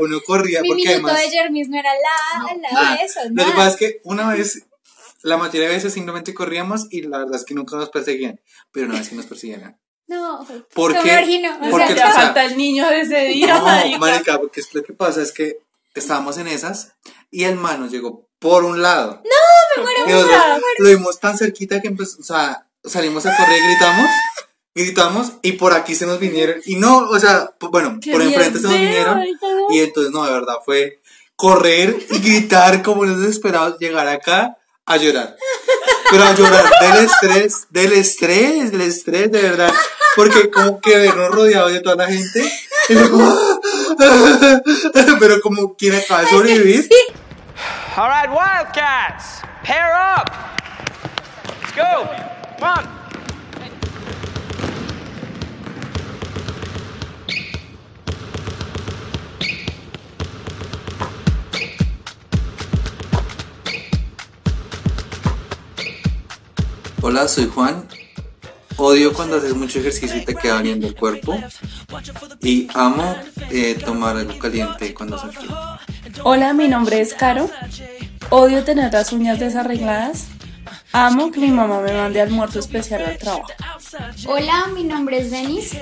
uno corría Mi porque minuto además... de Jermis no era lado, al lado nada. de eso, Lo que pasa es que una vez, la mayoría de veces simplemente corríamos y la verdad es que nunca nos perseguían, pero una vez sí nos persiguieron. No, ¿Por qué qué? margino, o Porque, sea, o sea, falta el niño de ese día, No, marica. marica, porque es lo que pasa es que estábamos en esas y el man nos llegó por un lado. me muero, Y me muero. lo vimos tan cerquita que empezó, o sea, salimos a correr y gritamos, gritamos y por aquí se nos vinieron. Y no, o sea, bueno, Qué por enfrente se nos vinieron. Y entonces, no, de verdad, fue correr y gritar como unos desesperados, llegar acá a llorar. Pero a llorar del estrés, del estrés, del estrés, de verdad. Porque como que vernos rodeados de toda la gente. y fue como, pero como quien acaba de sobrevivir. All right, Wildcats, pair up. Let's go. Come on. Hola, soy Juan. Odio cuando haces mucho ejercicio y te queda doliendo el cuerpo. Y amo eh, tomar algo caliente cuando hace frío. Hola, mi nombre es Caro. Odio tener las uñas desarregladas. Amo que mi mamá me mande almuerzo especial al trabajo. Hola, mi nombre es Denis.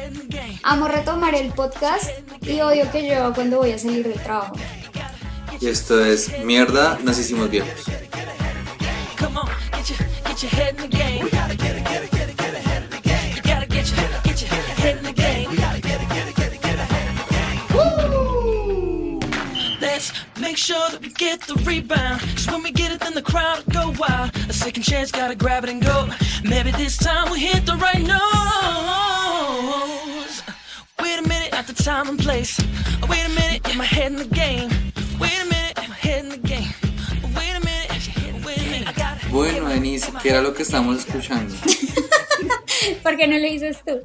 Amo retomar el podcast y odio que yo cuando voy a salir del trabajo. Y esto es mierda, nos hicimos viejos. Get your head in the game. We gotta get it, get it, get it, get it, head in the game. You gotta get your get your head in the game. We gotta get it, get it, get it, get it, head in the game. Let's make sure that we get the rebound. Cause when we get it, then the crowd will go wild. A second chance, gotta grab it and go. Maybe this time we'll hit the right notes. Wait a minute, at the time and place. Wait a minute, get my head in the game. Wait a minute, Bueno, Denise, ¿qué era lo que estamos escuchando? ¿Por qué no lo dices tú?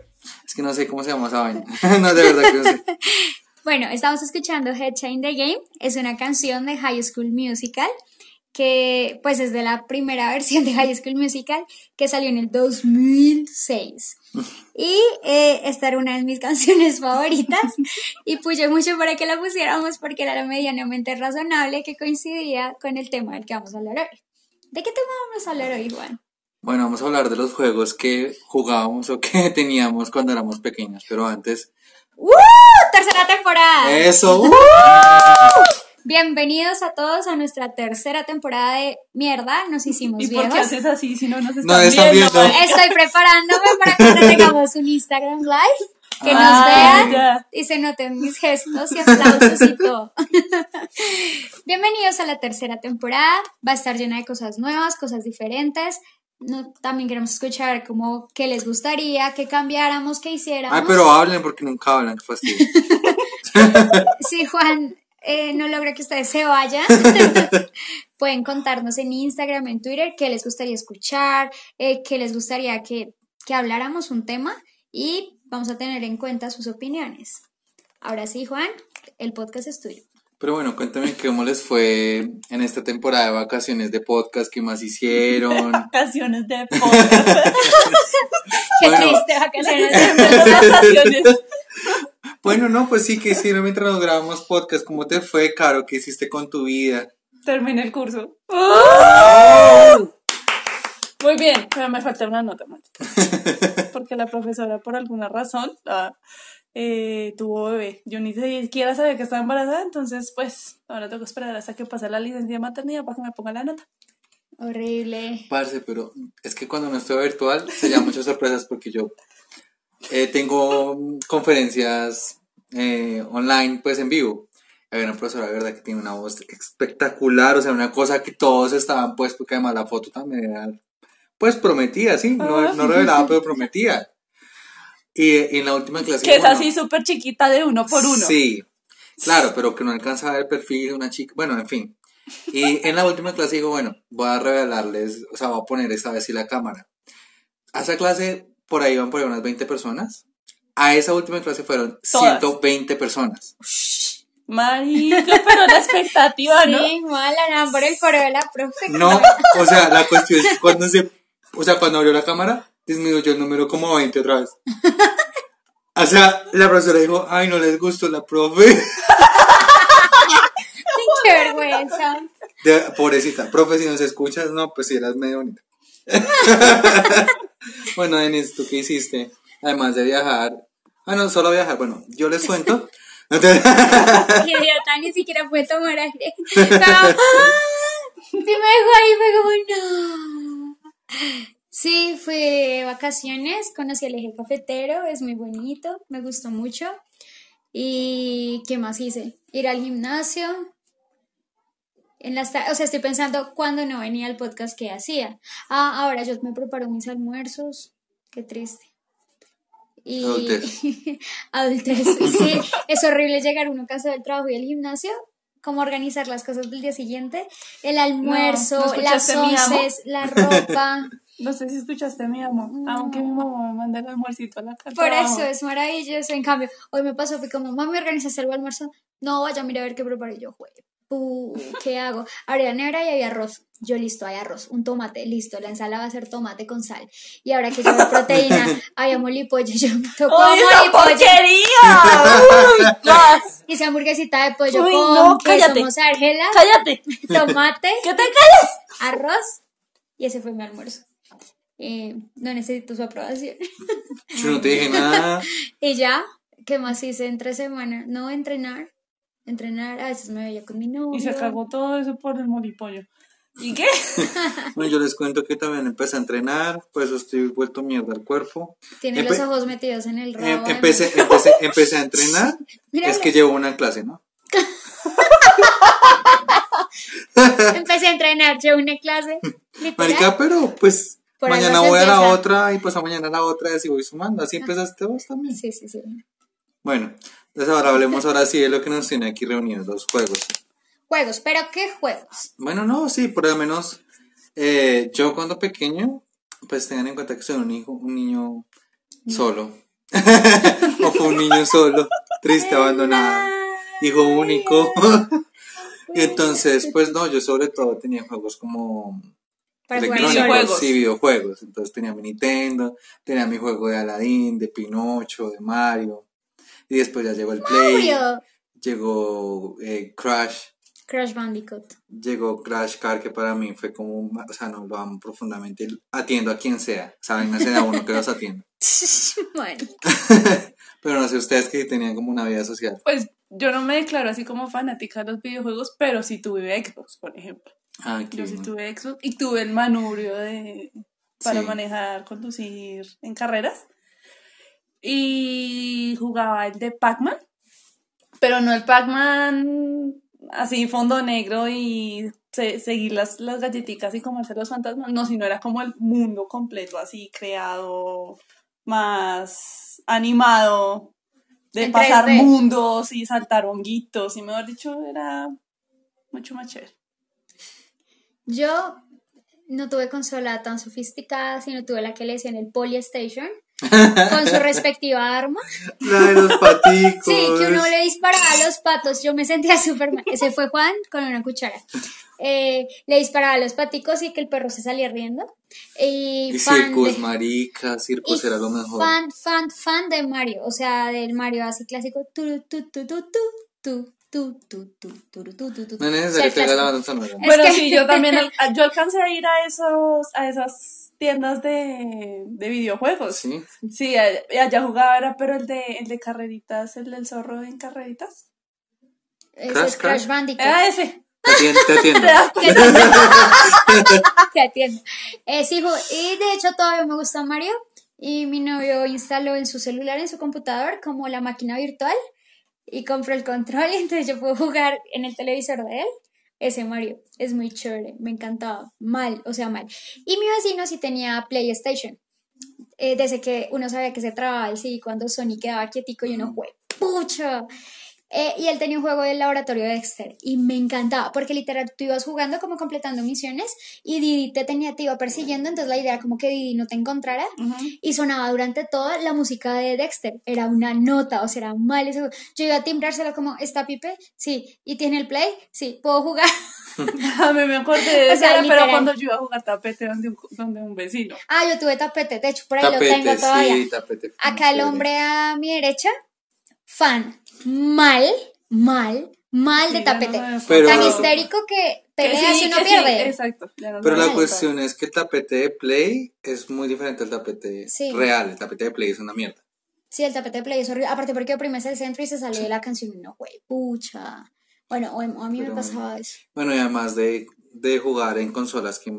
Es que no sé cómo se llama esa vaina. no, de verdad que no sé. Bueno, estamos escuchando Headshine the Game. Es una canción de High School Musical que pues es de la primera versión de High School Musical que salió en el 2006. Y eh, esta era una de mis canciones favoritas y puse mucho para que la pusiéramos porque era medianamente razonable que coincidía con el tema del que vamos a hablar hoy. ¿De qué tema vamos a hablar hoy, Juan? Bueno, vamos a hablar de los juegos que jugábamos o que teníamos cuando éramos pequeños, pero antes. ¡Uh! Tercera temporada. ¡Eso! ¡uh! Bienvenidos a todos a nuestra tercera temporada de Mierda, nos hicimos ¿Y por viejos. qué haces así si no nos están, No están viendo? Estoy preparándome para cuando tengamos un Instagram Live, que nos Ah, vean ya. y se noten mis gestos y aplausos y todo. Bienvenidos a la tercera temporada, va a estar llena de cosas nuevas, cosas diferentes. No, también queremos escuchar como qué les gustaría, qué cambiáramos, qué hiciéramos. Ay, pero hablen porque nunca hablan, qué fastidio. Si Juan eh, no logra que ustedes se vayan, pueden contarnos en Instagram, en Twitter, qué les gustaría escuchar, eh, qué les gustaría que, que habláramos un tema y vamos a tener en cuenta sus opiniones. Ahora sí, Juan, el podcast es tuyo. Pero bueno, cuéntame cómo les fue en esta temporada de vacaciones de podcast, qué más hicieron. Vacaciones de podcast. Qué Bueno. triste vacaciones. Bueno, no, pues sí, que hicieron mientras nos grabamos podcast? ¿Cómo te fue, Caro? ¿Qué hiciste con tu vida? Terminé el curso. Muy bien, pero me falta una nota más. Porque la profesora, por alguna razón, ah, eh, tuvo bebé. Yo ni siquiera sabía que estaba embarazada, entonces, pues, ahora tengo que esperar hasta que pase la licencia de maternidad para que me ponga la nota. Horrible. Parce, pero es que cuando no estoy virtual se llaman muchas sorpresas porque yo eh, tengo conferencias eh, online, pues en vivo. Había una profesora de verdad que tiene una voz espectacular, o sea, una cosa que todos estaban pues, porque además la foto también era, pues prometía, sí, no, no revelaba, pero prometía. Y, y en la última clase... Que es bueno, así súper chiquita de uno por uno. Sí, claro, pero que no alcanzaba el perfil de una chica, bueno, en fin. Y en la última clase digo, bueno, voy a revelarles, o sea, voy a poner esta vez sí la cámara. A esa clase, por ahí van por ahí unas 20 personas. A esa última clase fueron Todas. 120 personas. Marica, pero la expectativa, ¿no? Sí, mala, por el foro de la profe. No, o sea, la cuestión es cuando se, o sea, cuando abrió la cámara, disminuyó el número como 20 otra vez. O sea, la profesora dijo, ay, no les gustó la profe. De- pobrecita, profe, si nos escuchas, no, pues si eras medio bonita. bueno, Denis, ¿tú qué hiciste? Además de viajar. Ah, no, solo viajar. Bueno, yo les cuento. Qué idiota, ni siquiera puede tomar aire. Estaba. Sí me dejó ahí, fue como, no. Sí, fui de vacaciones, conocí el eje cafetero, es muy bonito, me gustó mucho. ¿Y qué más hice? Ir al gimnasio. En las o sea, estoy pensando cuando no venía al podcast que hacía. Ah, ahora yo me preparo mis almuerzos. Qué triste. Y Adultez. adultez. Sí, es horrible llegar uno cansado del trabajo y al gimnasio. Cómo organizar las cosas del día siguiente. El almuerzo, ¿no las escuchaste mi amo? once, la ropa. No sé si escuchaste mi amo, aunque mi mamá me manda el almuercito a la casa. Por eso es maravilloso. En cambio, hoy me pasó, fui como, mami, ¿organizaste el almuerzo? No, vaya, mira a ver qué preparé yo. Jue, ¿Qué hago? Abrí la nevera y había arroz. Yo listo, hay arroz. Un tomate, listo. La ensalada va a ser tomate con sal. Y ahora que lleva proteína, había molipollo. Yo me tocó ¡Uy, esa molipollo. porquería! ¡Uy, gas! Hice hamburguesita de pollo Uy, con no, queso mozzarella, ¡Cállate! tomate, ¡Que te calles! arroz. Y ese fue mi almuerzo. Eh, no necesito su aprobación. Yo no te dije nada. Y ya, ¿qué más hice entre semana? No, entrenar. Entrenar, a veces me veía con mi novio. Y se cagó todo eso por el molipollo. ¿Y qué? Bueno, yo les cuento que también empecé a entrenar, por eso estoy vuelto mierda al cuerpo. Tiene Empe- los ojos metidos en el Em- rabo. empecé, empecé, empecé a entrenar. Míralo. Es que llevo una clase, ¿no? Empecé a entrenar, yo una clase. literal. Marica, pero pues Por mañana voy a la otra y pues a mañana a la otra y así voy sumando. Así empezaste vos también. Sí, sí, sí. Bueno, entonces ahora hablemos ahora sí de lo que nos tiene aquí reunidos, los juegos. Juegos, pero ¿qué juegos? Bueno, no, sí, por lo menos eh, yo cuando pequeño, pues tengan en cuenta que soy un hijo, un niño solo. o fue un niño solo, triste, abandonado, hijo único. y entonces, pues no, yo sobre todo tenía juegos como solo. Videojuegos. sí, videojuegos. Entonces tenía mi Nintendo, tenía mi juego de Aladdin, de Pinocho, de Mario. Y después ya llegó el Play, Mario. llegó eh, Crash, Crash Bandicoot. llegó Crash Car, que para mí fue como, un- o sea, no, lo amo profundamente. Atiendo a quien sea, saben, hacer a uno que los atienda. bueno, Pero no sé, ustedes que tenían como una vida social. Pues yo no me declaro así como fanática de los videojuegos, pero sí tuve Xbox, por ejemplo. Ah, qué Yo sí bien. tuve Xbox y tuve el manubrio de para Sí. manejar, conducir en carreras. Y jugaba el de Pac-Man, pero no el Pac-Man así fondo negro y se- seguir las, las galletitas y comerse los fantasmas, no, sino era como el mundo completo así creado, más animado, de pasar 3D. mundos y saltar honguitos y mejor dicho era mucho más chévere. yo no tuve consola tan sofisticada, sino tuve la que le decían el Polystation, con su respectiva arma. La de los paticos. Sí, que uno le disparaba a los patos. Yo me sentía súper mal. Ese fue Juan con una cuchara. Eh, le disparaba a los paticos y que el perro se salía riendo. Y, Y fan circos, de- marica, circos era lo mejor. Fan, fan, fan de Mario. O sea, del Mario así clásico. Tu, tu, tu, tu, tu, tu, tu, tu, tu, tu, tu, tu, tu. No es necesario que la banda sonora. Bueno, que- sí, yo también, yo alcancé a ir a esos, a esas tiendas de, de videojuegos. Sí. Sí, allá, allá jugaba era, pero el de, el de carreritas, el del zorro en carreritas. Ese Crash, es Crash Crash. Bandicoot. Era ese. Te atiendo. Te atiendo. Te atiendo. Eh, sí, y de hecho todavía me gusta Mario. Y mi novio instaló en su celular, en su computador, como la máquina virtual. Y compró el control. Y entonces yo puedo jugar en el televisor de él. Ese Mario. Es muy chévere. Me encantaba. Mal, o sea, mal. Y mi vecino sí tenía PlayStation. Eh, desde que uno sabía que se trababa el CD cuando Sony quedaba quietico y uno, fue pucho. Eh, y él tenía un juego del laboratorio de Dexter y me encantaba porque literal tú ibas jugando como completando misiones y Didi te tenía, te iba persiguiendo, entonces la idea era como que Didi no te encontrara y sonaba durante toda la música de Dexter, era una nota, o sea, era mal ese juego. Yo iba a timbrárselo como, ¿está Pipe? Sí. ¿Y tiene el play? Sí. ¿Puedo jugar? A mí me acordé de O sea, pero cuando yo iba a jugar tapete donde un, donde un vecino. ah, yo tuve tapete, de hecho por ahí lo tengo Tapete, todavía. sí, tapete. Acá el hombre a mi derecha, fan, mal, mal, mal de tapete. Pero- Tan histérico que pelea sí, si uno que sí, pierde. exacto. no Pero la cuestión es que el tapete de Play es muy diferente al tapete Sí. real. El tapete de Play es una mierda. Sí, el tapete de play es horrible. Aparte porque oprimes el centro y se sale de la canción y no, güey, pucha. Bueno, o, a mí Pero me pasaba eso. Bueno, y además de, de jugar en consolas, que,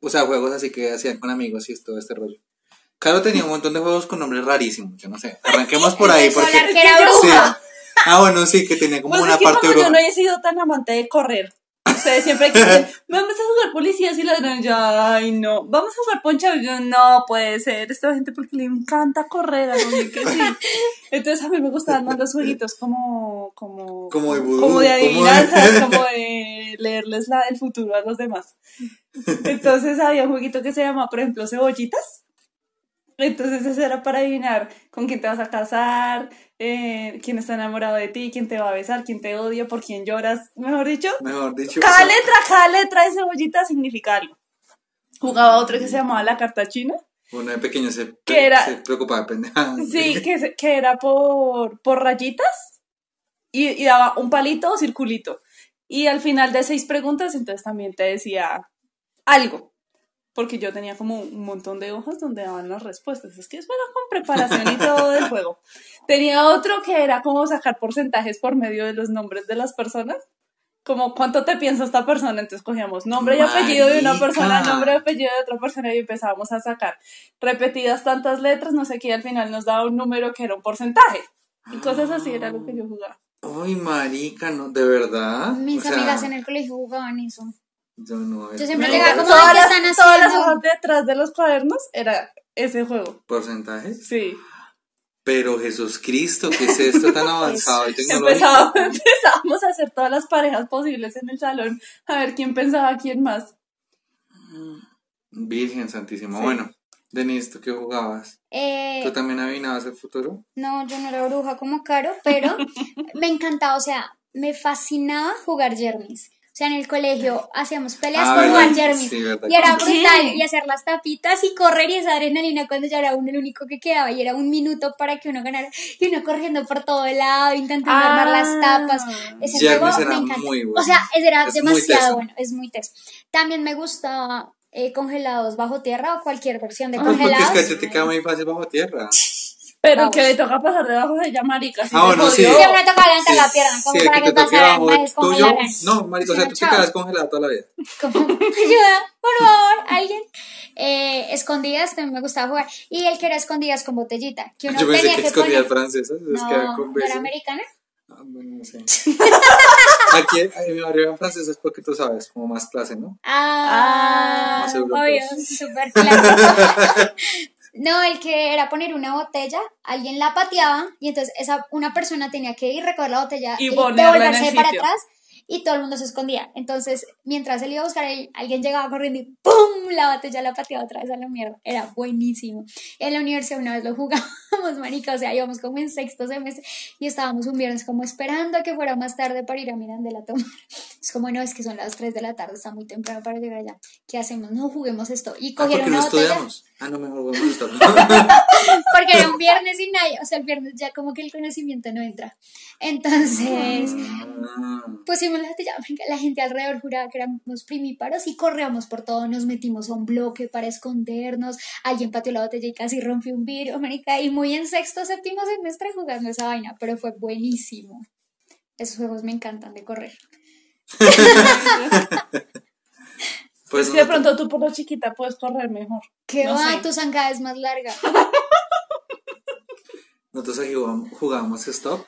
o sea, juegos así que hacían con amigos y todo este rollo. Claro, tenía un montón de juegos con nombres rarísimos, yo no sé. Arranquemos por ahí, porque... que era Sí. bruja. Ah, bueno, sí, que tenía como Pues una es que parte como yo bruja. no he sido tan amante de correr. Ustedes siempre quieren, vamos a jugar policías y ladrones. Yo, ay, no. Vamos a jugar poncha. Yo, no puede ser. Esta gente porque le encanta correr. A mí que sí. Entonces a mí me gustaban más los jueguitos como, como, Como de vudú, como de como de- adivinanzas, como de leerles la, el futuro a los demás. Entonces había un jueguito que se llama, por ejemplo, cebollitas. Entonces eso era para adivinar con quién te vas a casar, eh, quién está enamorado de ti, quién te va a besar, quién te odia, por quién lloras, mejor dicho. Mejor dicho. Cada letra, cada letra de cebollita significa algo. Jugaba otro que se llamaba La Carta China. Uno de pequeño se, ¿Qué era? se preocupaba de pendejadas. Sí, que, se- que era por, por rayitas y, y daba un palito o circulito. Y al final de seis preguntas, entonces también te decía algo. Porque yo tenía como un montón de hojas donde daban las respuestas. Es que eso era con preparación y todo del juego. Tenía otro que era como sacar porcentajes por medio de los nombres de las personas. Como cuánto te piensa esta persona. Entonces cogíamos nombre y apellido de una persona, nombre y apellido de otra persona y empezábamos a sacar repetidas tantas letras, no sé qué, y al final nos daba un número que era un porcentaje. Y cosas así era lo que yo jugaba. Uy, marica, ¿no? ¿De verdad? Mis O sea, amigas en el colegio jugaban eso. Yo no. Yo siempre no, llegaba como, todas, "Ay, ¿qué las, están todas las haciendo?" hojas detrás de los cuadernos era ese juego. ¿Porcentajes? Sí. Pero Jesús Cristo, ¿qué es esto tan avanzado y tecnológico? Empezaba- empezábamos a hacer todas las parejas posibles en el salón, a ver quién pensaba quién más. Virgen Santísima. Sí. Bueno, Denise, ¿tú qué jugabas? Eh, ¿Tú también adivinabas el futuro? No, yo no era bruja como Caro, pero me encantaba, o sea, me fascinaba jugar Jermis. O sea, en el colegio hacíamos peleas Ah, por ¿verdad? jugar Jermis. Sí, verdad. y era ¿Por brutal. qué? Y hacer las tapitas y correr y esa adrenalina cuando ya era uno el único que quedaba. Y era un minuto para que uno ganara. Y uno corriendo por todo lado, intentando Ah. armar las tapas. Ese juego me encanta. muy bueno. O sea, ese era Es demasiado bueno. Es muy teso. También me gustaba eh, congelados bajo tierra o cualquier versión de Pues porque es congelados. que te queda muy fácil bajo tierra. Pero Vamos. que le toca pasar debajo de ella, marica. si Ah, bueno, sí. Siempre me tocaba levantar la pierna, como sí, para que. No, marico, o sea, tú te quedas congelado toda la vida. ayuda, por favor, alguien. Eh, escondidas también me gustaba jugar. Y el que era escondidas con botellita, que uno Yo pensé tenía que que escondías poner. francesas. Es No, que ¿no con era besos. americana. Ah, bueno, no sé. Aquí en mi barrio eran franceses porque tú sabes, como más clase, ¿no? Ah, Más obvio, súper clásico. No, el que era poner una botella, alguien la pateaba y entonces esa, una persona tenía que ir, recoger la botella Y y, devolverse para atrás y todo el mundo se escondía. Entonces, mientras él iba a buscar, él- alguien llegaba corriendo y ¡pum! La botella la pateaba otra vez a la mierda. Era buenísimo. En la universidad una vez lo jugábamos, marica, o sea, íbamos como en sexto semestre y estábamos un viernes como esperando a que fuera más tarde para ir a Mirandela a tomar. Es como, no, es que son las 3 de la tarde, está muy temprano para llegar allá. ¿Qué hacemos? No, juguemos esto. Y Ah, cogieron no una botella. estudiamos. Ah, no, mejor a estar. Porque era un viernes y nadie, o sea, el viernes ya como que el conocimiento no entra. Entonces, Ah, pusimos la botella, la gente alrededor juraba que éramos primíparos y corríamos por todo, nos metimos a un bloque para escondernos, alguien pateó la botella y casi rompió un vidrio, marica, y muy en sexto, séptimo semestre jugando esa vaina, pero fue buenísimo. Esos juegos me encantan de correr. pues de pronto tú por lo chiquita puedes correr mejor. Que No va, sé. tu zancada es más larga. Nosotros aquí jugamos, jugábamos Stop.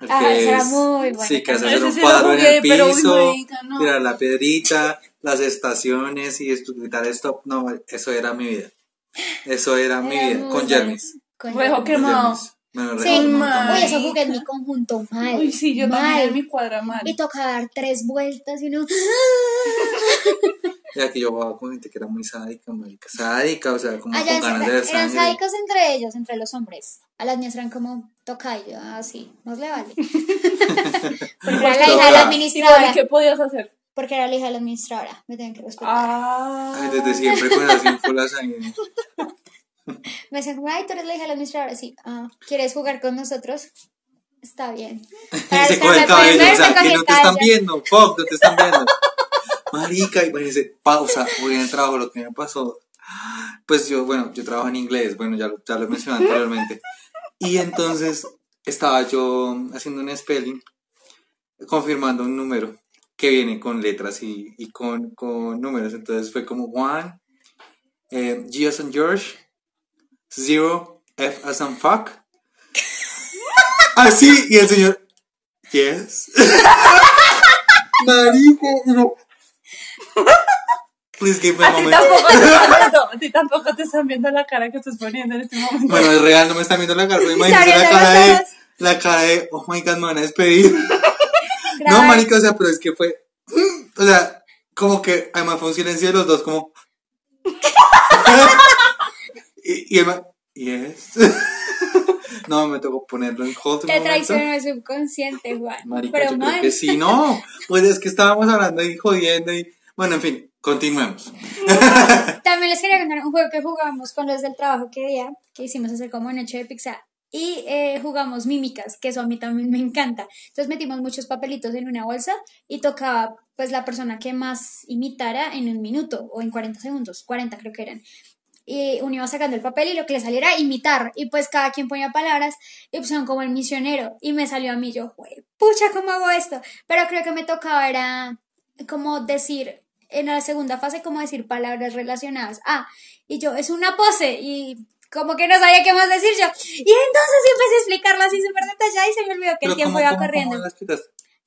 El Ah, que es- muy bueno Sí, que hacer un cuadro en el piso, no. tirar la piedrita, las estaciones y gritar Stop. No, eso era mi vida. Eso era mi vida. Con. Jermis. Con Jermis. Me lo Sí, mal. uy, eso jugué en mi conjunto mal. Uy, sí, yo también mal. en mi cuadra mal. Y toca dar tres vueltas y uno. Y aquí yo jugaba con gente que era muy sádica, marica. Sádica, o sea, como Allá con ganas de ver Ah, eran sádicos entre ellos, entre los hombres. A las niñas eran como toca y yo, ah, más le vale. Porque era la hija de la Toca. ¿Y administradora. qué podías hacer? Porque era la hija de la administradora. Me tienen que respetar. Ah. Ay, desde siempre con las ínfulas ahí. Me como, ay, tú eres la hija de la administradora. Sí, ah, ¿quieres jugar con nosotros? Está bien. Para se coge el cabello, o sea, que no te están viendo, fuck, no te están viendo. Marica, imagínense, pausa, voy en el trabajo, lo que me pasó. Pues yo, bueno, yo trabajo en inglés, bueno, ya, lo- ya lo mencioné anteriormente. Y entonces estaba yo haciendo un spelling, confirmando un número que viene con letras y, y con, con números. Entonces fue como one, eh, G as in George, zero, F as in fuck. Así, y el señor, yes. Marico, no. Please give me a A ti moment. tampoco te están viendo, a ti tampoco te están viendo la cara que estás poniendo en este momento. Bueno, es real, no me están viendo la cara, pero imagínense la cara de, la cara de, oh my god, me van a despedir. No, marica, o sea, pero es que fue, o sea, como que además fue un silencio de los dos, como, y, el man, yes. No, me tocó ponerlo en hold un Te traicionó el subconsciente, Juan. Marica, Pero yo creo que sí, no. Pues es que estábamos hablando y jodiendo y, bueno, en fin, continuemos. También les quería contar un juego que jugamos con los del trabajo que día, que hicimos hacer como noche de pizza. Y eh, jugamos mímicas, que eso a mí también me encanta. Entonces metimos muchos papelitos en una bolsa y tocaba pues la persona que más imitara en un minuto o en 40 segundos, 40 creo que eran. Y uno iba sacando el papel y lo que le saliera imitar. Y pues cada quien ponía palabras y pusieron como el misionero. Y me salió a mí, yo, "Jue- pucha, ¿cómo hago esto? Pero creo que me tocaba era como decir, en la segunda fase, como decir palabras relacionadas. Ah, y yo, es una pose. Y como que no sabía qué más decir yo. Y entonces empecé a explicarlo así súper detallada y se me olvidó que el tiempo ¿cómo- iba cómo- corriendo. cómo?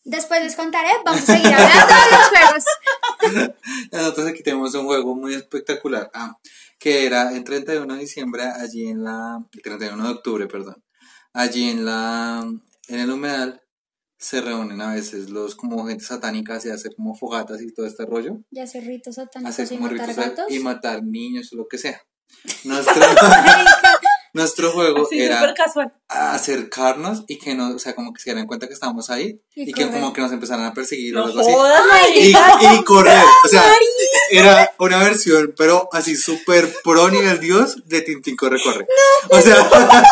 Después les contaré, vamos a seguir hablando de los juegos. Nosotros aquí tenemos un juego muy espectacular, ah, que era el 31 de diciembre, allí en la, el 31 de octubre, perdón, allí en la, en el humedal, se reúnen a veces los como gente satánica y hacer como fogatas y todo este rollo, Ya hacer ritos satánicos hacer y como matar ritos gatos. y matar niños o lo que sea. Nuestro, nuestro juego Así era casual. acercarnos y que no, o sea, como que se dieran cuenta que estábamos ahí Y y, que como que nos empezaran a perseguir o No algo así y, y correr. O sea, era una versión, pero así súper pro nivel Dios de Tintín corre, corre. O sea, O sea,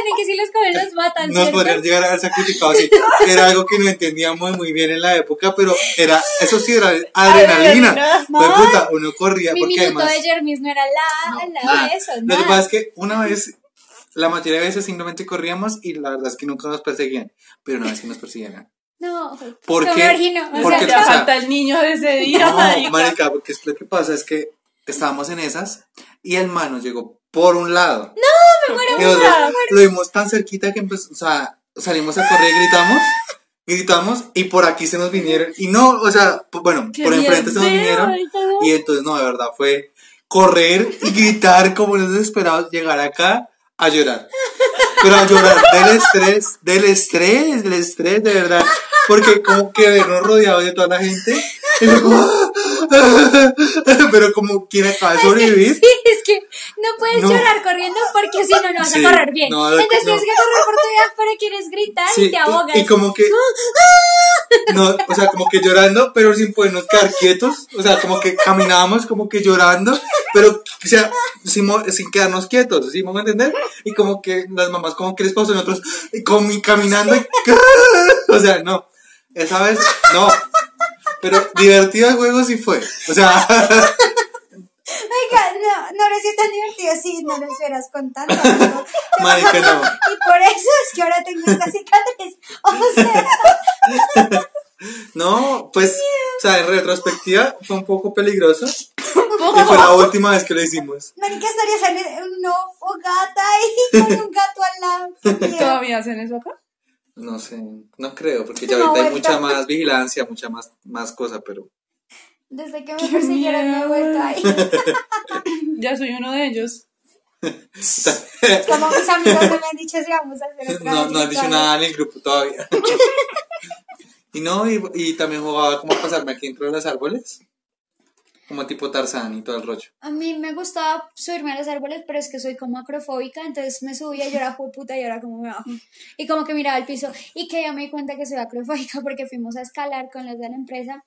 entienden que si los cogen los matan, nos ¿cierto? podrían llegar a haber sacrificado así. Era algo que no entendíamos muy bien en la época, pero era, eso sí era adrenalina. Adrenalina. Puta, uno corría Mi porque minuto además. de Jermis no era la, la nada. de eso, Lo que pasa es que una vez, la mayoría de veces simplemente corríamos y la verdad es que nunca nos perseguían, pero una vez sí nos perseguían. No, Porque- sea, Ya o sea, falta el niño de ese día, No, marica. marica, porque es lo que pasa es que estábamos en esas y el man nos llegó por un lado. Me muero, Y nosotros lo vimos tan cerquita que empezó, o sea, salimos a correr y gritamos, gritamos y por aquí se nos vinieron. Y no, o sea, bueno, Qué por enfrente se nos vinieron. no. Y entonces, no, de verdad, fue correr y gritar como unos desesperados, llegar acá a llorar. Pero a llorar del estrés, del estrés, del estrés, de verdad. Porque como que vernos rodeados de toda la gente. y fue como, pero como quien acaba de sobrevivir. Sí, es que no puedes No. llorar corriendo porque si no, no vas Sí, a correr bien. no, Entonces tienes que correr por tu vida, pero quieres gritar Sí, y te ahogas. y, y como que no, o sea, como que llorando, pero sin podernos quedar quietos, o sea, como que caminábamos como que llorando, pero o sea, sin, sin quedarnos quietos, ¿sí me a entender? Y como que las mamás como que les pasó nosotros y caminando y, o sea, no. Esa vez no. Pero divertido el juego sí fue. O sea, Oiga, no, no lo sido tan divertido si no lo estuvieras contando. amigo. marica, no. Y por eso es que ahora tengo esta cicatriz. O sea, No, pues, o sea, en retrospectiva fue un poco peligroso. Y fue la última vez que lo hicimos. marica, estaría saliendo una fogata ahí con un gato al lado. ¿Todavía hacen eso acá? No sé, no creo, porque ya No, ahorita hay mucha más vigilancia, mucha más, más cosa, pero Desde que me persiguieron me he vuelto ahí. Ya soy uno de ellos. Como mis amigos no me han dicho si vamos a hacer otra no, vez no han dicho nada en el grupo todavía. y no, y, y también jugaba como a pasarme aquí dentro de los árboles, como tipo Tarzán y todo el rollo. A mí me gustaba subirme a los árboles, pero es que soy como acrofóbica, entonces me subía y yo era "Jue puta y ahora como me bajo. Y como que miraba el piso y que ya me di cuenta que soy acrofóbica porque fuimos a escalar con los de la empresa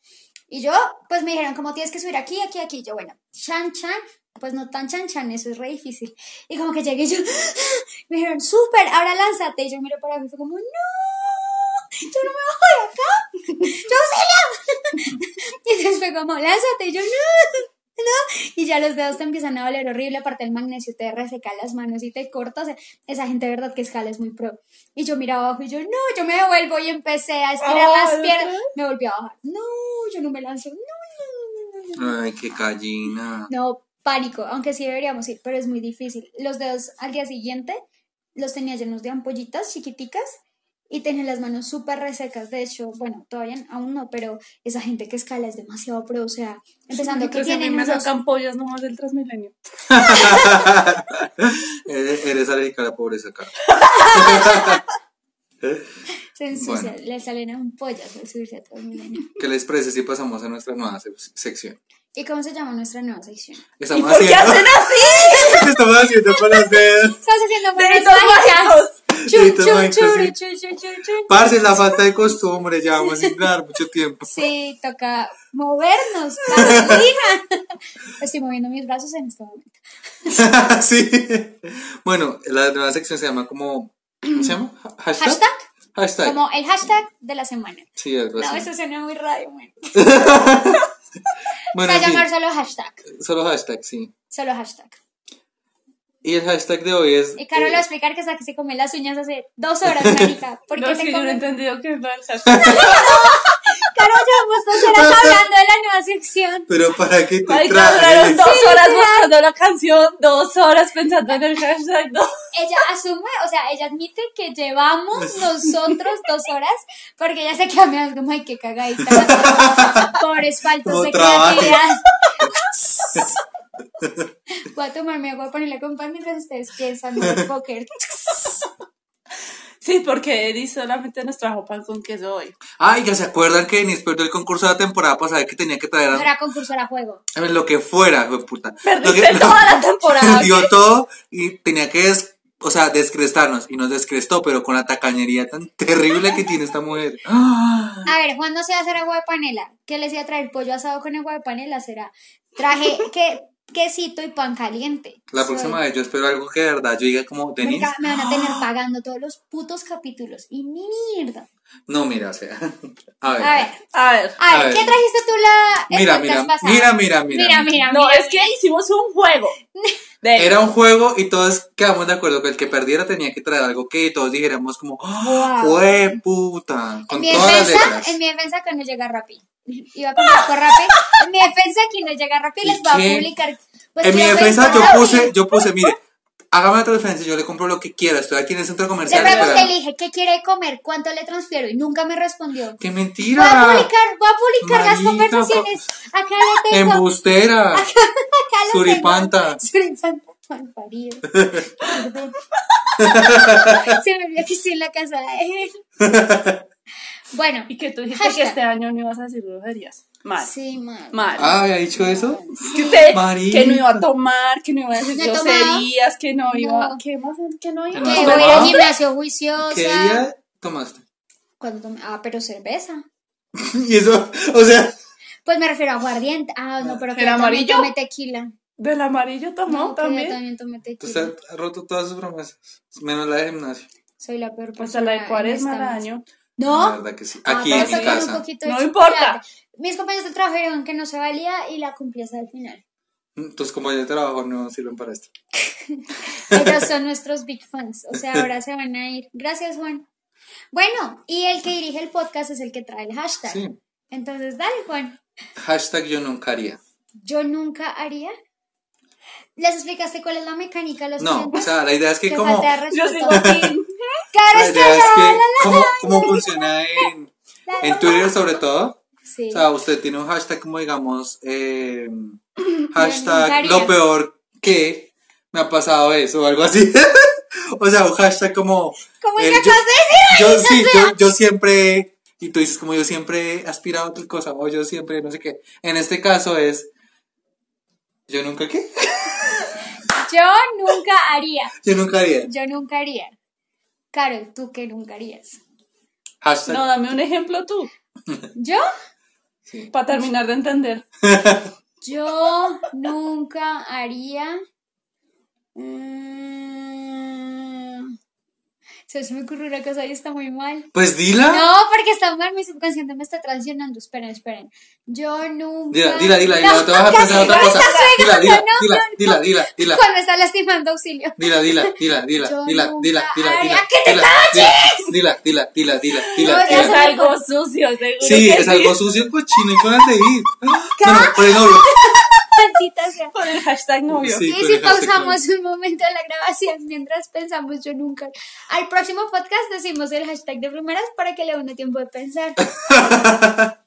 y yo, pues me dijeron como tienes que subir aquí, aquí, aquí. Y yo, bueno, chan, chan, pues no tan chan, chan, eso es re difícil. Y como que llegué yo, me dijeron, súper, ahora lánzate. Y yo miro para abajo y fue como, no, yo no me bajo de acá, yo auxilio. y fue como, lánzate, y yo, no, no, y ya los dedos te empiezan a doler horrible, aparte el magnesio te reseca las manos y te corta, o sea, esa gente de verdad que escala es muy pro. Y yo miraba abajo y yo, no, yo me devuelvo y empecé a estirar Ah, las ¿de piernas, me volví a bajar, no, yo no me lanzo, no, no, no, no, no. Ay, qué gallina. No, pánico, aunque sí deberíamos ir, pero es muy difícil. Los dedos al día siguiente los tenía llenos de ampollitas chiquiticas y tenía las manos súper resecas. De hecho, bueno, todavía aún no, pero esa gente que escala es demasiado pro. O sea, empezando que Entonces a mí tienen me unos- sacan pollas nomás del Transmilenio. Eres, eres alérgica a la pobreza acá. se ensucia, Bueno. le salen ampollas al subirse a todo el milenio. ¿Qué les parece si pasamos a nuestra nueva sec- sección? ¿Y cómo se llama nuestra nueva sección? ¿Y Estamos por qué hacen así? estamos haciendo con los dedos. Estás haciendo manos Deditos mágicas. Parce, la falta de costumbre, llevamos sin dar mucho tiempo. Sí, toca movernos, Carolina. Estoy moviendo mis brazos en este momento. sí. Bueno, la nueva sección se llama como. ¿Cómo se llama? ¿Hashtag? Hashtag, Hashtag. como el hashtag de la semana. Sí, algo No, así. eso suena muy radio, bueno. Va a llamar solo hashtag, solo hashtag, sí. solo hashtag. Y el hashtag de hoy es. Y Carol eh, va a explicar que hasta que se come las uñas hace dos horas, marica. ¿Por qué No, es te que yo no he entendido que es lo del hashtag. Carol, llevamos dos horas hablando de la nueva sección. Pero para qué te traes. duraron dos Sí, horas buscando la canción, dos horas pensando en el hashtag. No. Ella asume, o sea, ella admite que llevamos nosotros dos horas porque ella se queda mirando como, ay, qué cagadita. Pobres faltos de creatividad. Voy a tomarme agua, ponerle con pan mientras ustedes piensan en el póker. Sí, porque Eddie solamente nos trajo pan con queso hoy. Ay, ya se acuerdan que Denis perdió el concurso de la temporada pasada que tenía que traer No a- era concurso, era juego. a ver, lo que fuera, de puta. Perdiste que- toda la temporada. Dio todo y tenía que des- o sea, descrestarnos. Y nos descrestó, pero con la tacañería tan terrible que tiene esta mujer. ¡Ah! A ver, Juan no se va a hacer agua de panela. ¿Qué les iba a traer? Pollo asado con agua de panela será. Traje que, quesito y pan caliente. La Soy- próxima vez yo espero algo que de verdad yo diga como, Denis. Marica, me van a tener pagando todos los putos capítulos. Y ni mierda. No, mira, o sea. A ver. A ver, A ver. a ver, A ver. ¿qué trajiste tú la Mira, mira, mira, mira, mira. Mira, mira, No, mira, es que hicimos un juego. De Era un juego y todos quedamos de acuerdo que el que perdiera tenía que traer algo que todos dijéramos como, ¡Ah, Wow. ¡Fue puta! En Con mi, todas las defensa, letras. en mi defensa que no llega Rappi. Iba por Rappi. En mi defensa que no llega Rappi les ¿Y voy a publicar. Pues en mi defensa yo puse, yo puse, mire, hágame otra defensa, yo le compro lo que quiera, estoy aquí en el centro Le comercial pregunté, esperando. le dije, ¿qué quiere comer? ¿Cuánto le transfiero? Y nunca me respondió. ¡Qué Voy a mentira! publicar, voy a publicar las conversaciones. Acá le tengo. ¡Embustera! Acá lo Suripanta. tengo. Suripanta. Malparido. Se me olvidó que estoy en la casa de él. Bueno, Y que tú dijiste que este año no ibas a decir groserías. Mal. sí, mal. Mal. Ah, ¿había dicho eso? que, te- Marica. que no iba a tomar, que no iba a decir No groserías, que no iba. No. ¿Qué más? Que no iba ¿No Que has voy tomado? al gimnasio juiciosa. ¿Qué día tomaste? Cuando tomé- Ah, pero cerveza. Y eso, o sea, Pues me refiero a aguardiente. Ah, no, pero que ¿El yo también amarillo? tomé tequila. Del amarillo tomó No, que yo también. también tomé usted tequila. ha roto todas sus promesas, menos la de gimnasio. Soy la peor persona. Hasta la de cuaresma al año. No. verdad que sí. Ah, Aquí en mi un casa. poquito No importa. Mis compañeros de trabajo dijeron que no se valía y la cumplí hasta el final. Tus compañeros de trabajo no sirven para esto. Ellos son nuestros big fans. O sea, ahora se van a ir. Gracias, Juan. Bueno, y el que dirige el podcast es el que trae el hashtag. Sí. Entonces, dale, Juan. Hashtag yo nunca haría. Yo nunca haría. ¿Les explicaste cuál es la mecánica a los No, o sea, la idea es que como... Yo sigo idea es que la- la- cómo, cómo funciona en, en Twitter sobre todo. Sí. O sea, usted tiene un hashtag como digamos, eh, hashtag lo peor que me ha pasado eso o algo así. o sea, un hashtag como... ¿Cómo eh, yo, yo decir? sí, yo, yo siempre... Y tú dices como yo siempre he aspirado a tal cosa o yo siempre no sé qué. En este caso es... ¿Yo nunca qué? Yo nunca haría. Yo nunca haría. Yo nunca haría. Carol, ¿tú qué nunca harías? Hashtag... No, dame un ejemplo tú. ¿Yo? sí. Para terminar de entender. Yo nunca haría. Se me ocurrió una cosa y está muy mal. Pues dila. No, porque está mal, mi subconsciente me está traicionando. Esperen, esperen. Yo nunca. Dila, dila, dila, dila, no te vas a pensar otra cosa. Dila, dila, no, dila, no, dila, dila, dila. Cuando está lastimando auxilio. Dila, dila, dila, dila, Yo dila, dila, dila, dila, que te dila, dila, dila, dila, dila, dila, Es algo sucio, seguro. Sí, es algo sucio, cochino y de ir. No, no, por el novio. Maldita sea. Con el hashtag novio. Sí. Y si el pausamos un momento la grabación mientras pensamos yo nunca. Al próximo podcast decimos el hashtag de primeras para que le dé tiempo de pensar.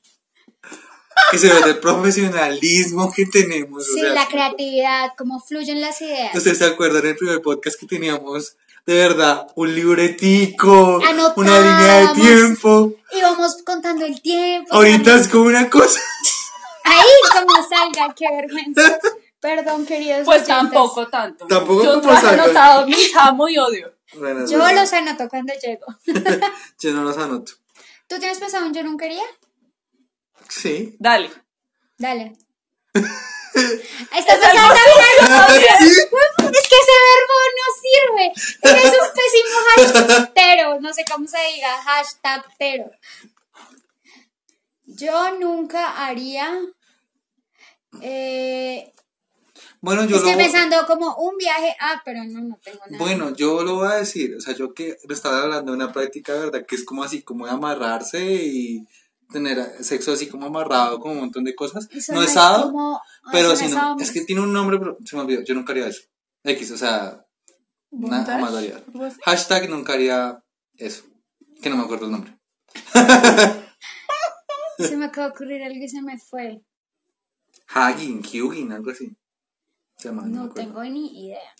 Que se ve el profesionalismo que tenemos. o Sí, sea, la creatividad, cómo fluyen las ideas. ¿Ustedes se acuerdan del primer podcast que teníamos? De verdad, un libretico, una línea de tiempo. Y vamos contando el tiempo. Ahorita también. es como una cosa. Ahí como salga, qué vergüenza. Perdón, queridos. Pues oyentes. tampoco tanto. Tampoco Yo como salga. anotado mis amo y odio. Yo los anoto cuando llego. Yo no los anoto. ¿Tú tienes pensado en yo nunca quería? Sí. Dale. Dale. Estás pensando Sí. Es que ese verbo no sirve. Eres un pésimo hashtagtero. No sé cómo se diga. Hashtagtero. Yo nunca haría. Eh, Bueno, yo estoy lo pensando como un viaje. Ah, pero no, no tengo nada. Bueno, yo lo voy a decir, o sea, yo que estaba hablando de una práctica, ¿verdad? Que es como así, como de amarrarse y tener sexo así como amarrado con un montón de cosas. Eso no es como- ah, pero si es no, es que tiene un nombre, pero se me olvidó, yo nunca haría eso. X, o sea, nada más haría. Hashtag nunca haría eso, que no me acuerdo el nombre. Se me acaba de ocurrir algo y se me fue. Hagin, Hyugin, algo así. Se llama, no, tengo ni idea.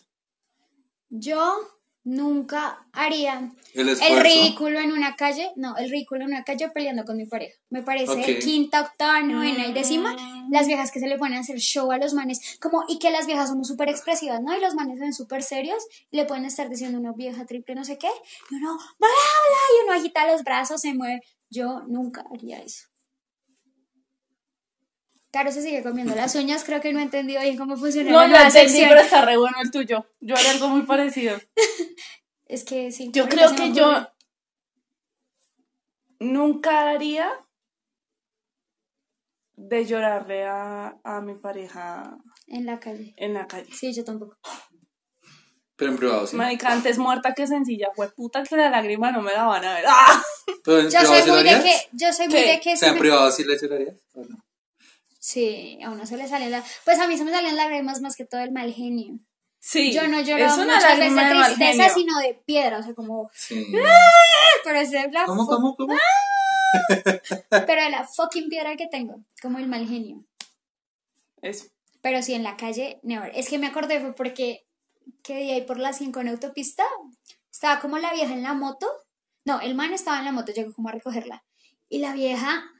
Yo nunca haría El ridículo en una calle. No, el ridículo en una calle peleando con mi pareja. Me parece Ok. quinta, octava, novena y décima. Las viejas que se le ponen a hacer show a los manes. Como, y que las viejas somos súper expresivas, ¿no? Y los manes son súper serios. Y le pueden estar diciendo una vieja triple, no sé qué. Y uno, bla, bla, y uno agita los brazos, se mueve. Yo nunca haría eso. Caro se sigue comiendo las uñas, creo que no he entendido bien cómo funciona No, la nueva entendí, pero está re bueno el tuyo. Yo haré algo muy parecido. Es que sí. Yo creo que yo nunca haría de llorarle a, a mi pareja En la calle. en la calle. Sí, yo tampoco. Pero en privado, sí. Marica, antes muerta que sencilla. Fue puta que la lágrima no me la van a ver. ¡Ah! Pero en Yo privado soy sí muy de que. Yo soy muy ¿Qué? de que. O sea, se en me- privado sí le llorarías. ¿o no? Sí, a uno se le salen las. Pues a mí se me salen lágrimas más que todo el mal genio. Sí. Yo no lloro es una muchas veces lágrima de tristeza, sino de piedra. O sea, como. Sí. Pero es de la. ¿Cómo, cómo, cómo? Pero de la fucking piedra que tengo. Como el mal genio. Eso. Pero sí, en la calle, never. Es que me acordé fue porque. Que día ahí por la 5 en autopista. Estaba como la vieja en la moto. No, el man estaba en la moto, llegó como a recogerla. Y la vieja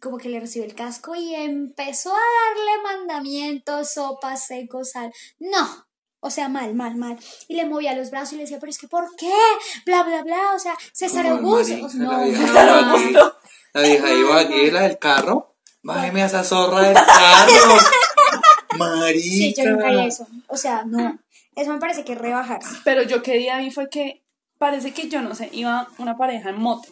como que le recibió el casco y empezó a darle mandamientos, sopa, seco, sal. No, o sea, mal, mal, mal. Y le movía los brazos y le decía, pero es que ¿por qué? Bla, bla, bla. O sea, César Augusto. No, la vieja César Augusto. La vieja iba allí, la del carro. Bájeme a esa zorra del carro. Marica. Sí, yo nunca haría eso. O sea, no. Eso me parece que es rebajarse. Pero yo que día vi fue que parece que yo no sé, iba una pareja en moto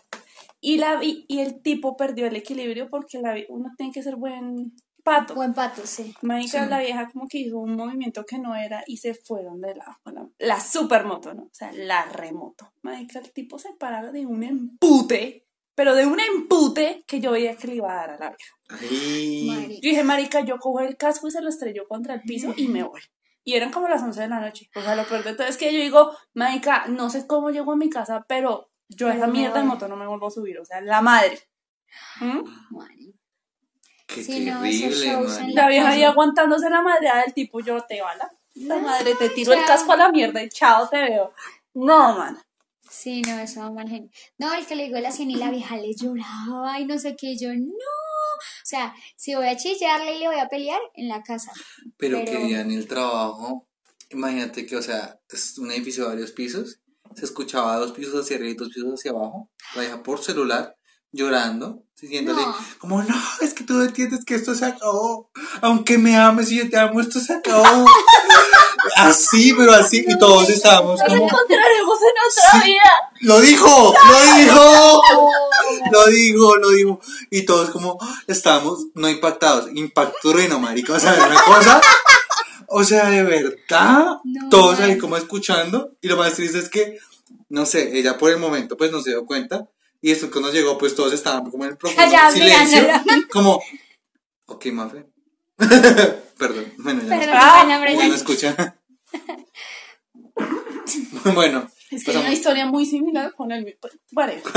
y la vi y el tipo perdió el equilibrio porque la uno tiene que ser buen pato. Buen pato, sí. Marica, Sí. la vieja como que hizo un movimiento que no era y se fueron de la, la, la supermoto, ¿no? O sea, la remoto. Marica, el tipo se paraba de un empute, pero de un empute que yo veía que le iba a dar a la vieja. Ay. Yo dije, marica, yo cojo el casco y se lo estrelló contra el piso y me voy. Y eran como las 11 de la noche. O sea, lo peor de todo es que yo digo, marica, no sé cómo llego a mi casa, pero yo esa mierda de voy. moto no me vuelvo a subir. O sea, la madre. ¿Mm? Qué Sí, no, terrible, esos shows en marica. La vieja ahí aguantándose la madreada del tipo, yo te bala. La madre, te tiro el chao. casco a la mierda y chao, te veo. No, man. Sí, no, eso da mal genio. No, el que le digo la 100 y la vieja le lloraba y no sé qué, yo no. O sea, si voy a chillarle y le voy a pelear, en la casa. Pero, Pero- que día en el trabajo, imagínate que, o sea, es un edificio de varios pisos, se escuchaba dos pisos hacia arriba y dos pisos hacia abajo, la vieja por celular, llorando, diciéndole, No. como, no, es que tú entiendes que esto se acabó, aunque me ames y yo te amo, esto se acabó. así, pero así, y todos estábamos Nos como. encontraremos en otra Sí. vida. ¡Lo dijo! ¡Lo dijo! Lo dijo, lo dijo. Y todos como estábamos no impactados, impacto reno, marica. O sea, una cosa. O sea, de verdad, No, todos ahí como escuchando. Y lo más triste es que, no sé, ella por el momento pues no se dio cuenta. Y esto cuando llegó, pues todos estaban como en el profundo Callados silencio. mirándolo. Como, ok, Mafe. Perdón, bueno, ya Pero no, ya- no escucha. bueno, Es que hay una historia muy similar con el. Vale.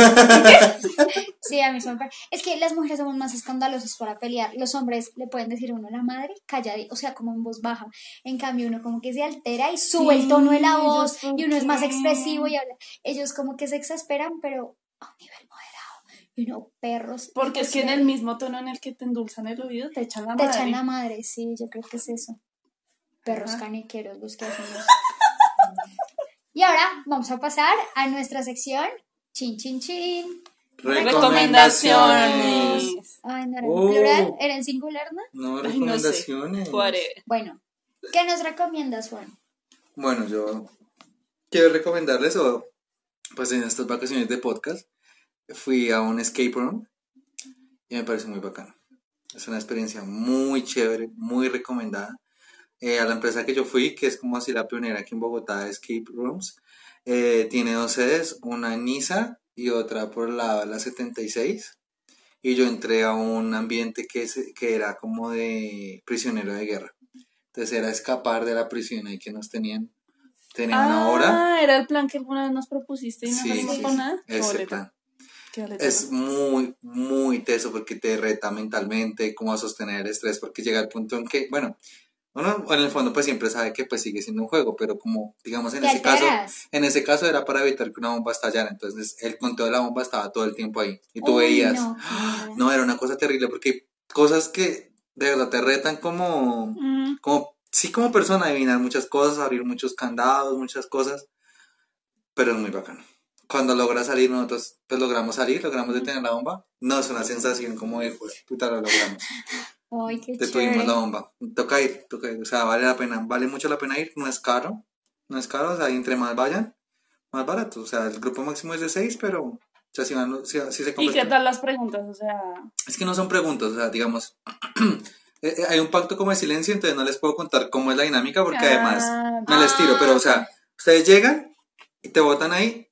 Sí, a mí parece. Es que las mujeres somos más escandalosas para pelear. Los hombres le pueden decir a uno la madre calladito, o sea, como en voz baja. En cambio, uno como que se altera y sube el tono de la Sí, voz y uno es más expresivo y habla. Ellos como que se exasperan, pero a un nivel moderado. Y uno, perros. Porque es que en el mismo tono en el que te endulzan el oído te echan la Te madre. echan la madre, sí, yo creo que es eso. Perros Ajá. canequeros los que hacen eso. Y ahora vamos a pasar a nuestra sección. Chin, chin, chin. Recomendaciones. Ay, no era Oh. en plural, era en singular, ¿no? no Ay, no sé. recomendaciones. Bueno, ¿qué nos recomiendas, Juan? Bueno, yo quiero recomendarles, o pues en estas vacaciones de podcast, fui a un escape room y me pareció muy bacano. Es una experiencia muy chévere, muy recomendada. Eh, a la empresa que yo fui, que es como así la pionera aquí en Bogotá escape rooms, eh, tiene dos sedes, una en Niza y otra por el lado de la 76. Y yo entré a un ambiente que, se- que era como de prisionero de guerra. Entonces era escapar de la prisión ahí que nos tenían. Tenía una hora. Ah, era el plan que alguna vez nos propusiste y no salimos sí, con sí, nada. Qué ese plan. Es muy, muy teso porque te reta mentalmente cómo a sostener el estrés porque llega el punto en que, bueno, uno en el fondo pues siempre sabe que pues sigue siendo un juego, pero como digamos en ese caso, en ese caso era para evitar que una bomba estallara, entonces el conteo de la bomba estaba todo el tiempo ahí y tú Uy, veías, no, no. era una cosa terrible porque hay cosas que de verdad te retan como, Mm, como, sí como persona adivinar muchas cosas, abrir muchos candados, muchas cosas, pero es muy bacano. Cuando logra salir, nosotros pues logramos salir, logramos detener la bomba. No es una sensación como de, "Joder, puta, lo logramos. Ay, qué Detuvimos chévere. la bomba. Toca ir, toca ir. O sea, vale la pena, vale mucho la pena ir. No es caro, no es caro. O sea, entre más vayan, más barato. O sea, el grupo máximo es de seis, pero, o sea, si, van, si, si se ¿Y qué tal las preguntas? O sea, Es que no son preguntas, o sea, digamos, eh, eh, hay un pacto como de silencio, entonces no les puedo contar cómo es la dinámica porque Ah, además me les tiro, pero o sea, ustedes llegan y te botan ahí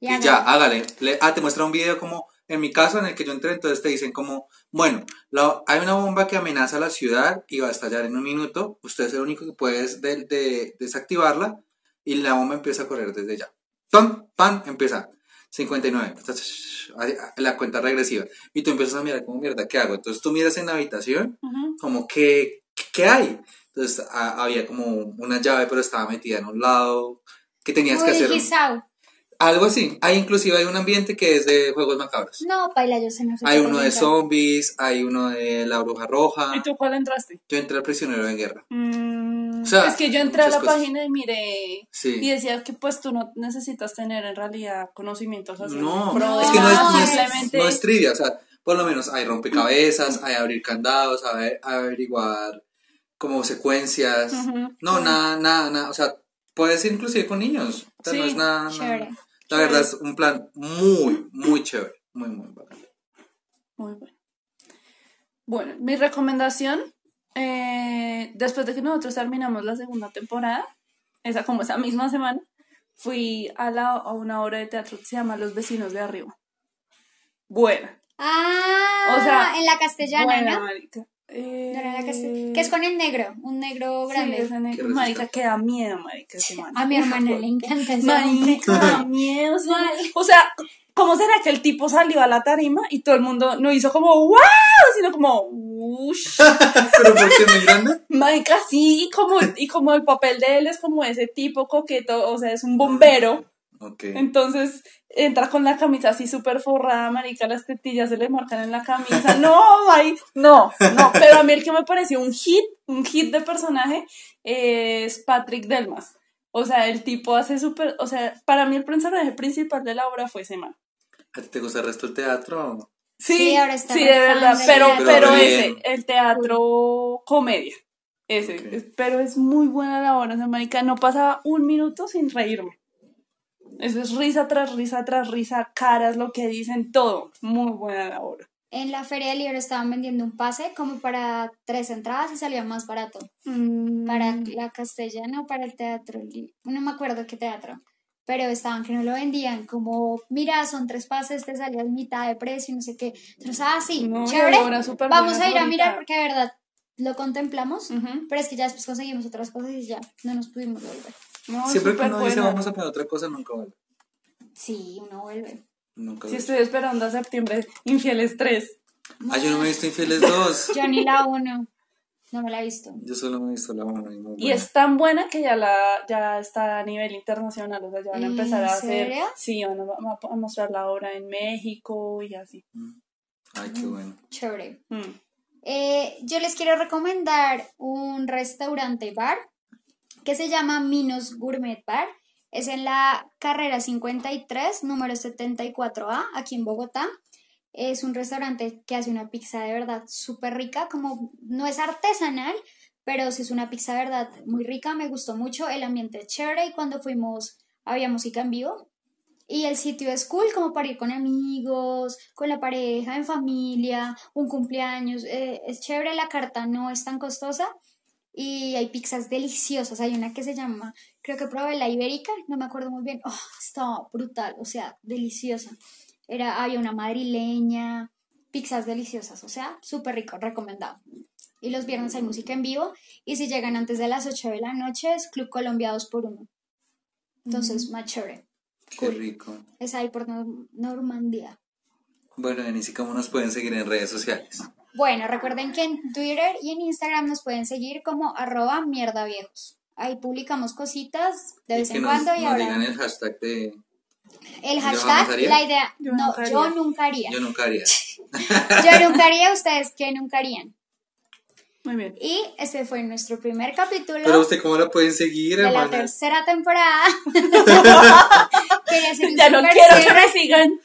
y, ya, hágale. Le- ah, te muestra un video como, en mi caso, en el que yo entré, entonces te dicen como, bueno, la- hay una bomba que amenaza la ciudad y va a estallar en un minuto, usted es el único que puede des- de- de- desactivarla y la bomba empieza a correr desde ya. ¡Pam! ¡Pam! Empieza. 59. La cuenta regresiva. Y tú empiezas a mirar como mierda, ¿qué hago? Entonces tú miras en la habitación como que, ¿qué hay? Entonces a- había como una llave, pero estaba metida en un lado. ¿Qué tenías que hacer? Algo así. Hay inclusive hay un ambiente que es de juegos macabros. No, paila, yo sé, no sé. Hay uno de entrar. zombies, hay uno de la bruja roja. ¿Y tú cuál entraste? Yo entré al prisionero de guerra. Mm, O sea, es que yo entré a la cosas. página y miré Sí. y decía que pues tú no necesitas tener en realidad conocimientos así. No, pro es de que no es, no es- simplemente no es trivia, o sea, por lo menos hay rompecabezas, hay abrir candados, hay averiguar como secuencias, Ujú. no, nada, nada, nada, o sea, puedes ir inclusive con niños, o sea, no Sí, es nada, nada- la verdad es un plan muy, muy chévere, muy, muy bacán. Muy bueno. Bueno, mi recomendación, eh, después de que nosotros terminamos la segunda temporada, esa como esa misma semana, fui a, la, a una obra de teatro que se llama Los vecinos de arriba. Buena. Ah, O sea, en la castellana, buena, ¿no? marica. Eh, No era la castell- Que es con el negro, un negro sí, grande. negro. Marica, resistente. que da miedo, marica, ese man. A mi hermana le encanta ese. Marica, da miedo. O sea, ¿cómo será que el tipo salió a la tarima y todo el mundo no hizo como ¡wow! sino como ¡ush! ¿Pero por qué muy grande? Marica, sí, y como, y como el papel de él es como ese tipo coqueto, o sea, es un bombero. Entonces entra con la camisa así súper forrada, marica, las tetillas se le marcan en la camisa. No, ay, no, no. Pero a mí el que me pareció un hit, un hit de personaje es Patrick Delmas. O sea, el tipo hace súper, o sea, para mí el personaje principal de la obra fue ese man. ¿A ti te gusta el resto del teatro? Sí, Sí, ahora está sí, de verdad, de pero, pero Pero ese, el teatro comedia. Ese, pero es muy buena la hora, o sea, marica, no pasaba un minuto sin reírme. Eso es risa tras risa tras risa, caras, lo que dicen, todo. Muy buena la hora. En la feria del libro estaban vendiendo un pase como para tres entradas y salía más barato. Para la castellana o para el teatro. No me acuerdo qué teatro. Pero estaban que no lo vendían. Como, mira, son tres pases, te salía a mitad de precio no sé qué. Entonces, ah, sí, No, chévere. Vamos a ir a mirar porque de verdad lo contemplamos. Pero es que ya después conseguimos otras cosas y ya no nos pudimos volver. No, Siempre que uno dice buena. vamos a poner otra cosa, nunca vale. Sí, uno vuelve. Nunca Sí, vale. estoy esperando a septiembre. Infieles 3. Ah, yo no me he visto Infieles 2. Yo ni la uno. No me la he visto. Yo solo me he visto la 1 y Y es tan buena que ya la ya está a nivel internacional. O sea, ya van a ¿En empezar a hacer. serio? Sí, van a, van a mostrar la obra en México y así. Ay, qué bueno. Chévere. Mm. Eh, yo les quiero recomendar un restaurante bar que se llama Minos Gourmet Bar. Es en la carrera 53, número 74A, aquí en Bogotá. Es un restaurante que hace una pizza de verdad súper rica, como no es artesanal, pero sí es una pizza de verdad muy rica, me gustó mucho, el ambiente es chévere y cuando fuimos había música en vivo. Y el sitio es cool como para ir con amigos, con la pareja, en familia, un cumpleaños. eh, es chévere, la carta no es tan costosa y hay pizzas deliciosas. Hay una que se llama, creo que probé la ibérica, no me acuerdo muy bien. Oh, estaba brutal, o sea, deliciosa. Era, había una madrileña, pizzas deliciosas, o sea, súper rico, recomendado. Y los viernes hay música en vivo y si llegan antes de las 8 de la noche es Club Colombia 2 por 1 Entonces, más chévere. Qué rico. Es ahí por Nor- Normandía. Bueno, Denise, ¿y cómo nos pueden seguir en redes sociales? Bueno, recuerden que en Twitter y en Instagram nos pueden seguir como arroba mierda viejos. Ahí publicamos cositas de vez en nos, cuando y nos ahora digan el hashtag de el ¿Yo jamás hashtag, la idea, Yo no, nunca yo nunca haría. yo nunca haría. Yo nunca haría, ustedes que nunca harían. Muy bien. Y este fue nuestro primer capítulo Pero usted, ¿cómo la pueden seguir, de la tercera temporada. Quería Ya no quiero que me sigan.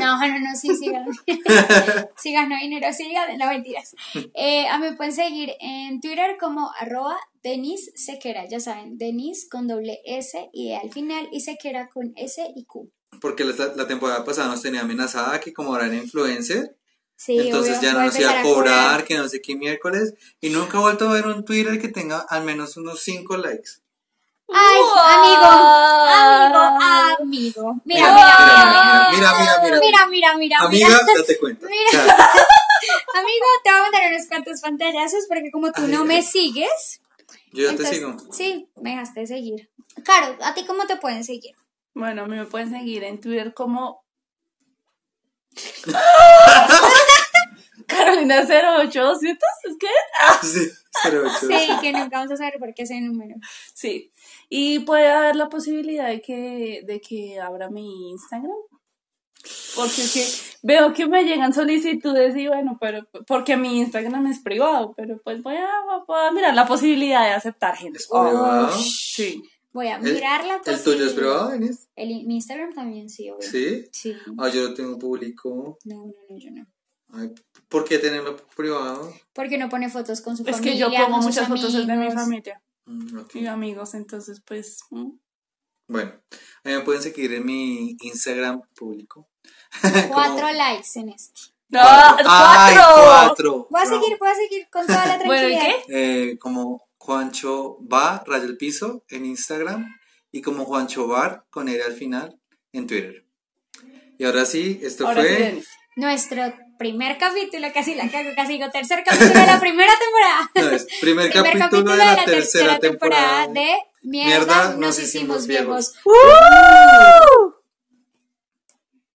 No, no, no, sí, sigan. si ganó dinero, sigan, no mentiras. Eh, a mí me pueden seguir en Twitter como arroba Denis Sequera, ya saben, Denis con doble S y al final y Sequera con S y Q. Porque la, la temporada pasada nos tenía amenazada que como era influencer, Sí, entonces obvio, ya no nos iba a cobrar, que no sé qué miércoles, y nunca he vuelto a ver un Twitter que tenga al menos unos 5 likes. Ay, amigo, amigo, amigo. Mira, mira, mira, mira, mira, mira, mira, Amiga, date cuenta. Amigo, te voy a mandar unos cuantos pantallazos porque como tú no me sigues. Yo ya te sigo. Sí, me dejaste seguir. Claro, ¿a ti cómo te pueden seguir? Bueno, a mí me pueden seguir en Twitter como Carolina 08200, ¿es que? Sí, que nunca vamos a saber por qué ese número. Sí. Y puede haber la posibilidad de que, de que abra mi Instagram. Porque es que veo que me llegan solicitudes y bueno, pero porque mi Instagram es privado, pero pues voy a, voy a mirar la posibilidad de aceptar gente. ¿Es privado? Sí. Voy a ¿El, mirar la ¿El tuyo es privado, Denise? El, mi Instagram también, sí, obvio. Sí. Sí. Ah, yo lo tengo público. No, no, no, yo no. Ay, ¿Por qué tenerlo privado? Porque no pone fotos con su Es que familia. yo pongo con sus muchas fotos de mi amigos. familia Mm, ok. y amigos, entonces pues... mm. Bueno, a mí me pueden seguir en mi Instagram público. Cuatro likes en este. ¡No! ¡Ay, ¡Cuatro! cuatro! Voy a No. seguir, voy a seguir con toda la Bueno, ¿y tranquilidad. qué? Eh, como Juancho va, raya el piso en Instagram y como Juancho Bar con él al final en Twitter. Y ahora sí, esto Ahora sí, fue Denis. Nuestro primer capítulo, casi la cago, casi digo tercer capítulo de la primera temporada. no, es primer, primer capítulo, de la, tercera temporada. de Mierda, nos hicimos viejos. ¡Uh!